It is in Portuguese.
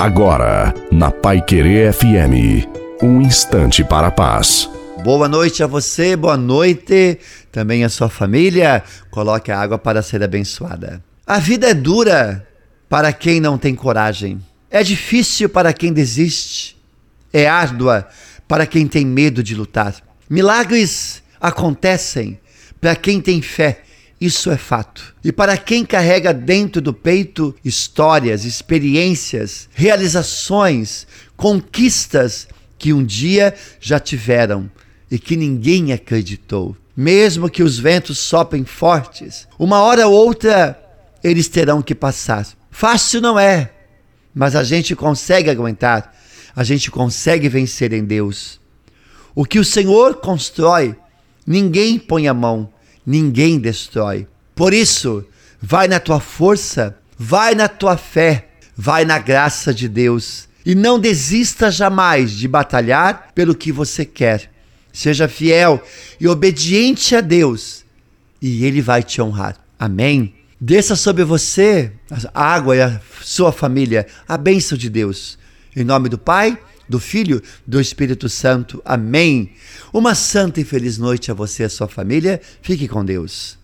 Agora, na Pai Querer FM, um instante para a paz. Boa noite a você, boa noite também a sua família. Coloque a água para ser abençoada. A vida é dura para quem não tem coragem. É difícil para quem desiste. É árdua para quem tem medo de lutar. Milagres acontecem para quem tem fé isso é fato. E para quem carrega dentro do peito histórias, experiências, realizações, conquistas que um dia já tiveram e que ninguém acreditou. Mesmo que os ventos soprem fortes, uma hora ou outra eles terão que passar. Fácil não é, mas a gente consegue aguentar, a gente consegue vencer em Deus. O que o Senhor constrói, ninguém põe a mão ninguém destrói. Por isso, vai na tua força, vai na tua fé, vai na graça de Deus e não desista jamais de batalhar pelo que você quer. Seja fiel e obediente a Deus e Ele vai te honrar. Amém? Desça sobre você a água e a sua família, a bênção de Deus. Em nome do Pai, do Filho, do Espírito Santo. Amém. Uma santa e feliz noite a você e a sua família. Fique com Deus.